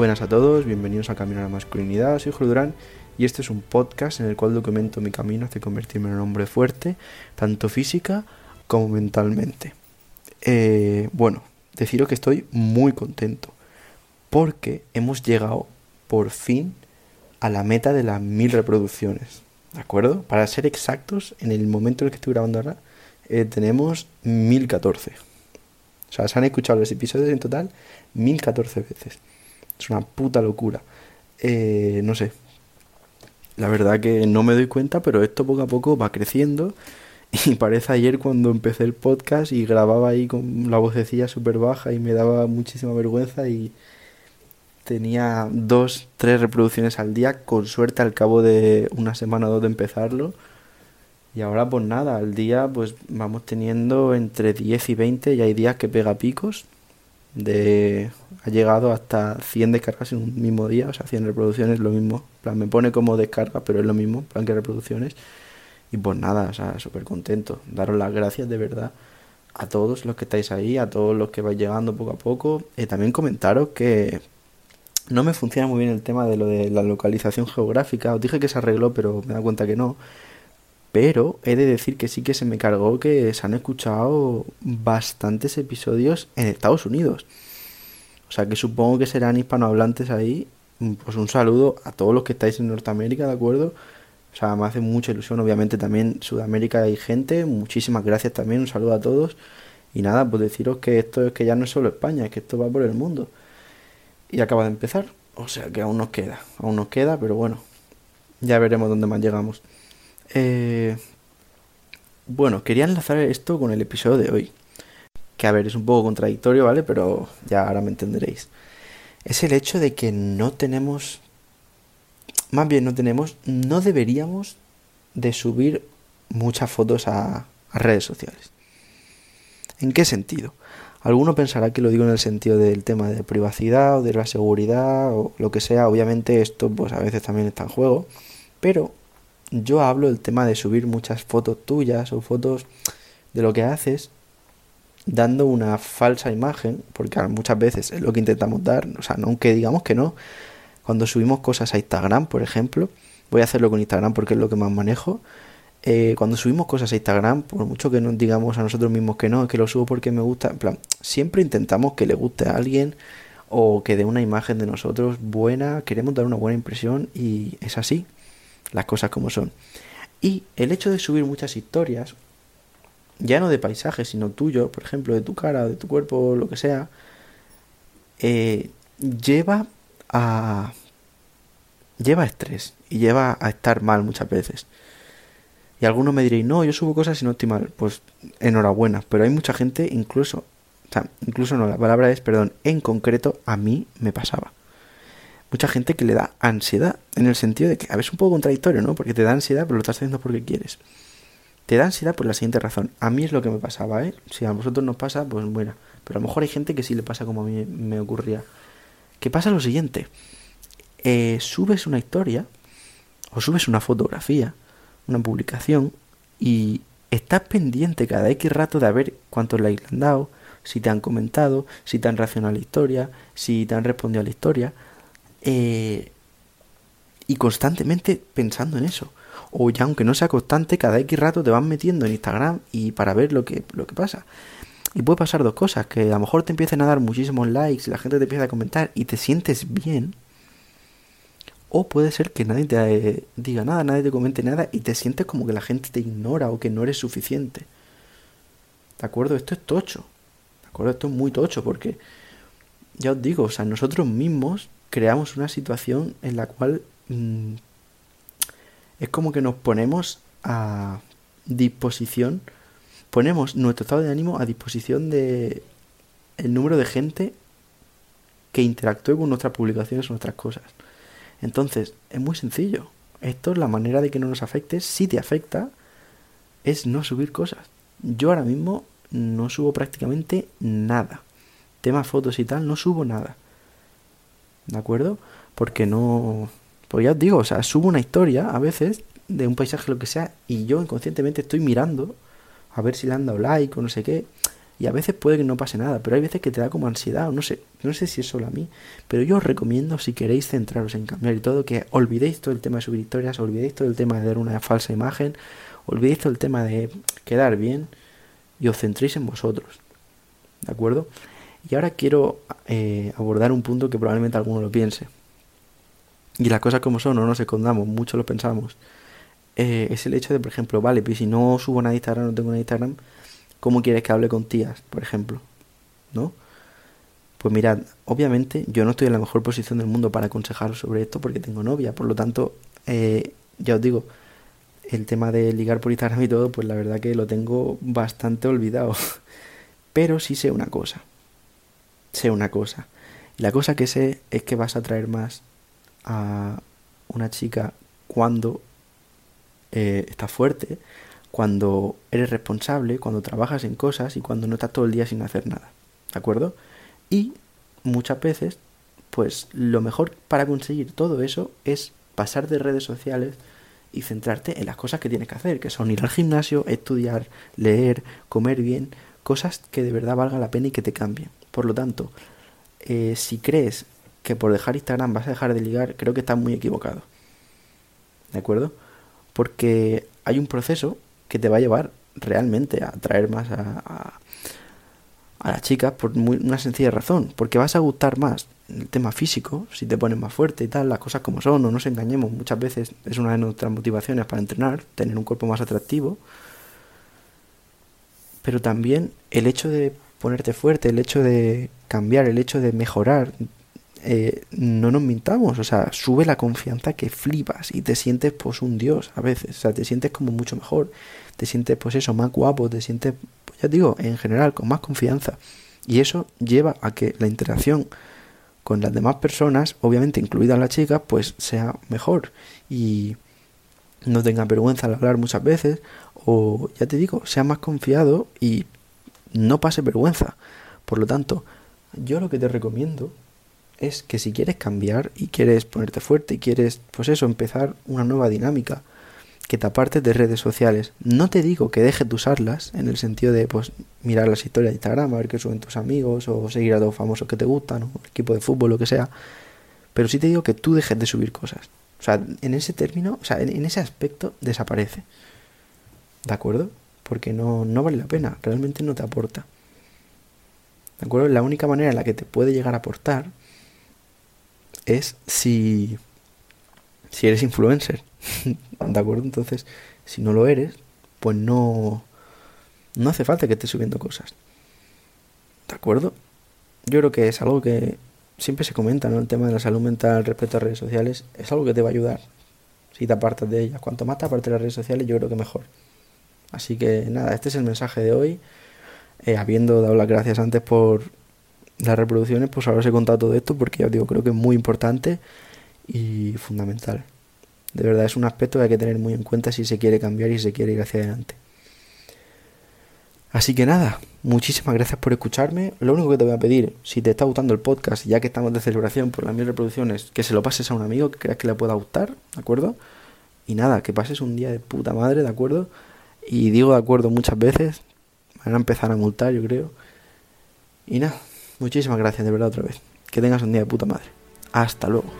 Buenas a todos, bienvenidos a Camino a la Masculinidad, soy Jorge Durán y este es un podcast en el cual documento mi camino hacia convertirme en un hombre fuerte, tanto física como mentalmente. Eh, bueno, deciros que estoy muy contento porque hemos llegado por fin a la meta de las mil reproducciones. ¿De acuerdo? Para ser exactos, en el momento en el que estoy grabando ahora, eh, tenemos 1014. O sea, se han escuchado los episodios en total 1014 veces. Es una puta locura. Eh, no sé. La verdad que no me doy cuenta, pero esto poco a poco va creciendo. Y parece ayer cuando empecé el podcast y grababa ahí con la vocecilla súper baja y me daba muchísima vergüenza y tenía dos, tres reproducciones al día, con suerte al cabo de una semana o dos de empezarlo. Y ahora pues nada, al día pues vamos teniendo entre 10 y 20 y hay días que pega picos. De, ha llegado hasta 100 descargas en un mismo día, o sea, 100 reproducciones, lo mismo. plan, me pone como descarga, pero es lo mismo, plan que reproducciones. Y pues nada, o sea, súper contento. Daros las gracias de verdad a todos los que estáis ahí, a todos los que vais llegando poco a poco. y también comentaros que no me funciona muy bien el tema de lo de la localización geográfica. Os dije que se arregló, pero me da cuenta que no. Pero he de decir que sí que se me cargó que se han escuchado bastantes episodios en Estados Unidos. O sea que supongo que serán hispanohablantes ahí. Pues un saludo a todos los que estáis en Norteamérica, ¿de acuerdo? O sea, me hace mucha ilusión. Obviamente también Sudamérica hay gente. Muchísimas gracias también. Un saludo a todos. Y nada, pues deciros que esto es que ya no es solo España, es que esto va por el mundo. Y acaba de empezar. O sea que aún nos queda. Aún nos queda, pero bueno. Ya veremos dónde más llegamos. Eh, bueno, quería enlazar esto con el episodio de hoy. Que a ver, es un poco contradictorio, ¿vale? Pero ya ahora me entenderéis. Es el hecho de que no tenemos... Más bien no tenemos... No deberíamos de subir muchas fotos a, a redes sociales. ¿En qué sentido? Alguno pensará que lo digo en el sentido del tema de privacidad o de la seguridad o lo que sea. Obviamente esto pues a veces también está en juego. Pero yo hablo del tema de subir muchas fotos tuyas o fotos de lo que haces dando una falsa imagen, porque muchas veces es lo que intentamos dar, o sea, aunque digamos que no, cuando subimos cosas a Instagram, por ejemplo, voy a hacerlo con Instagram porque es lo que más manejo, eh, cuando subimos cosas a Instagram, por mucho que nos digamos a nosotros mismos que no, que lo subo porque me gusta, en plan, siempre intentamos que le guste a alguien o que dé una imagen de nosotros buena, queremos dar una buena impresión y es así las cosas como son. Y el hecho de subir muchas historias, ya no de paisajes, sino tuyo, por ejemplo, de tu cara, de tu cuerpo, lo que sea, eh, lleva a. lleva a estrés y lleva a estar mal muchas veces. Y algunos me diréis, no, yo subo cosas y no estoy mal. Pues enhorabuena, pero hay mucha gente, incluso, o sea, incluso no, la palabra es, perdón, en concreto, a mí me pasaba mucha gente que le da ansiedad, en el sentido de que, a veces es un poco contradictorio, ¿no? Porque te da ansiedad, pero lo estás haciendo porque quieres. Te da ansiedad por la siguiente razón. A mí es lo que me pasaba, ¿eh? Si a vosotros nos pasa, pues bueno. Pero a lo mejor hay gente que sí le pasa como a mí me ocurría. ¿Qué pasa lo siguiente. Eh, subes una historia, o subes una fotografía, una publicación, y estás pendiente cada X rato de ver cuántos likes le han dado, si te han comentado, si te han reaccionado a la historia, si te han respondido a la historia. Eh, y constantemente pensando en eso. O ya aunque no sea constante, cada X rato te vas metiendo en Instagram y para ver lo que, lo que pasa. Y puede pasar dos cosas, que a lo mejor te empiecen a dar muchísimos likes y la gente te empieza a comentar y te sientes bien. O puede ser que nadie te eh, diga nada, nadie te comente nada y te sientes como que la gente te ignora o que no eres suficiente. ¿De acuerdo? Esto es tocho. ¿De acuerdo? Esto es muy tocho porque, ya os digo, o sea, nosotros mismos creamos una situación en la cual mm, es como que nos ponemos a disposición, ponemos nuestro estado de ánimo a disposición de el número de gente que interactúe con nuestras publicaciones o nuestras cosas. Entonces, es muy sencillo. Esto es la manera de que no nos afecte. Si te afecta, es no subir cosas. Yo ahora mismo no subo prácticamente nada. Temas fotos y tal, no subo nada. ¿De acuerdo? Porque no... Pues ya os digo, o sea, subo una historia a veces de un paisaje, lo que sea, y yo inconscientemente estoy mirando a ver si le han dado like o no sé qué. Y a veces puede que no pase nada, pero hay veces que te da como ansiedad, no sé, no sé si es solo a mí, pero yo os recomiendo si queréis centraros en cambiar y todo, que olvidéis todo el tema de subir historias, olvidéis todo el tema de dar una falsa imagen, olvidéis todo el tema de quedar bien y os centréis en vosotros. ¿De acuerdo? Y ahora quiero eh, abordar un punto que probablemente alguno lo piense. Y las cosas como son, no nos escondamos, mucho lo pensamos. Eh, es el hecho de, por ejemplo, vale, pues si no subo nada a Instagram, no tengo nada Instagram, ¿cómo quieres que hable con tías, por ejemplo? ¿No? Pues mirad, obviamente yo no estoy en la mejor posición del mundo para aconsejaros sobre esto porque tengo novia, por lo tanto, eh, ya os digo, el tema de ligar por Instagram y todo, pues la verdad que lo tengo bastante olvidado. Pero sí sé una cosa. Sé una cosa. Y la cosa que sé es que vas a atraer más a una chica cuando eh, estás fuerte, cuando eres responsable, cuando trabajas en cosas y cuando no estás todo el día sin hacer nada. ¿De acuerdo? Y muchas veces, pues lo mejor para conseguir todo eso es pasar de redes sociales y centrarte en las cosas que tienes que hacer, que son ir al gimnasio, estudiar, leer, comer bien, cosas que de verdad valga la pena y que te cambien. Por lo tanto, eh, si crees que por dejar Instagram vas a dejar de ligar, creo que estás muy equivocado. ¿De acuerdo? Porque hay un proceso que te va a llevar realmente a atraer más a, a, las chicas por una sencilla razón. Porque vas a gustar más el tema físico, si te pones más fuerte y tal, las cosas como son, no nos engañemos, muchas veces es una de nuestras motivaciones para entrenar, tener un cuerpo más atractivo. Pero también el hecho de ponerte fuerte, el hecho de cambiar, el hecho de mejorar, eh, no nos mintamos, o sea, sube la confianza que flipas y te sientes pues un dios a veces, o sea, te sientes como mucho mejor, te sientes pues eso, más guapo, te sientes, pues ya digo, en general, con más confianza. Y eso lleva a que la interacción con las demás personas, obviamente incluida la chica, pues sea mejor y no tenga vergüenza al hablar muchas veces o ya te digo, sea más confiado y no pase vergüenza. Por lo tanto, yo lo que te recomiendo es que si quieres cambiar y quieres ponerte fuerte y quieres, pues eso, empezar una nueva dinámica, que te apartes de redes sociales. No te digo que dejes de usarlas, en el sentido de, pues, mirar las historias de Instagram, a ver qué suben tus amigos, o seguir a los famosos que te gustan, o equipo de fútbol, lo que sea. Pero sí te digo que tú dejes de subir cosas. O sea, en ese término, o sea, en, en ese aspecto desaparece. ¿De acuerdo? Porque no, no vale la pena, realmente no te aporta. ¿De acuerdo? La única manera en la que te puede llegar a aportar es si, si eres influencer. ¿De acuerdo? Entonces, si no lo eres, pues no, no hace falta que estés subiendo cosas. ¿De acuerdo? Yo creo que es algo que siempre se comenta, ¿no? El tema de la salud mental respecto a redes sociales es algo que te va a ayudar si te apartas de ellas. Cuanto más te apartes de las redes sociales, yo creo que mejor. Así que nada, este es el mensaje de hoy. Eh, habiendo dado las gracias antes por las reproducciones, pues ahora os he contado todo esto porque ya os digo, creo que es muy importante y fundamental. De verdad es un aspecto que hay que tener muy en cuenta si se quiere cambiar y se quiere ir hacia adelante. Así que nada, muchísimas gracias por escucharme. Lo único que te voy a pedir, si te está gustando el podcast, ya que estamos de celebración por las mil reproducciones, que se lo pases a un amigo que creas que le pueda gustar, ¿de acuerdo? Y nada, que pases un día de puta madre, ¿de acuerdo? Y digo de acuerdo muchas veces, van a empezar a multar, yo creo. Y nada, muchísimas gracias de verdad otra vez. Que tengas un día de puta madre. Hasta luego.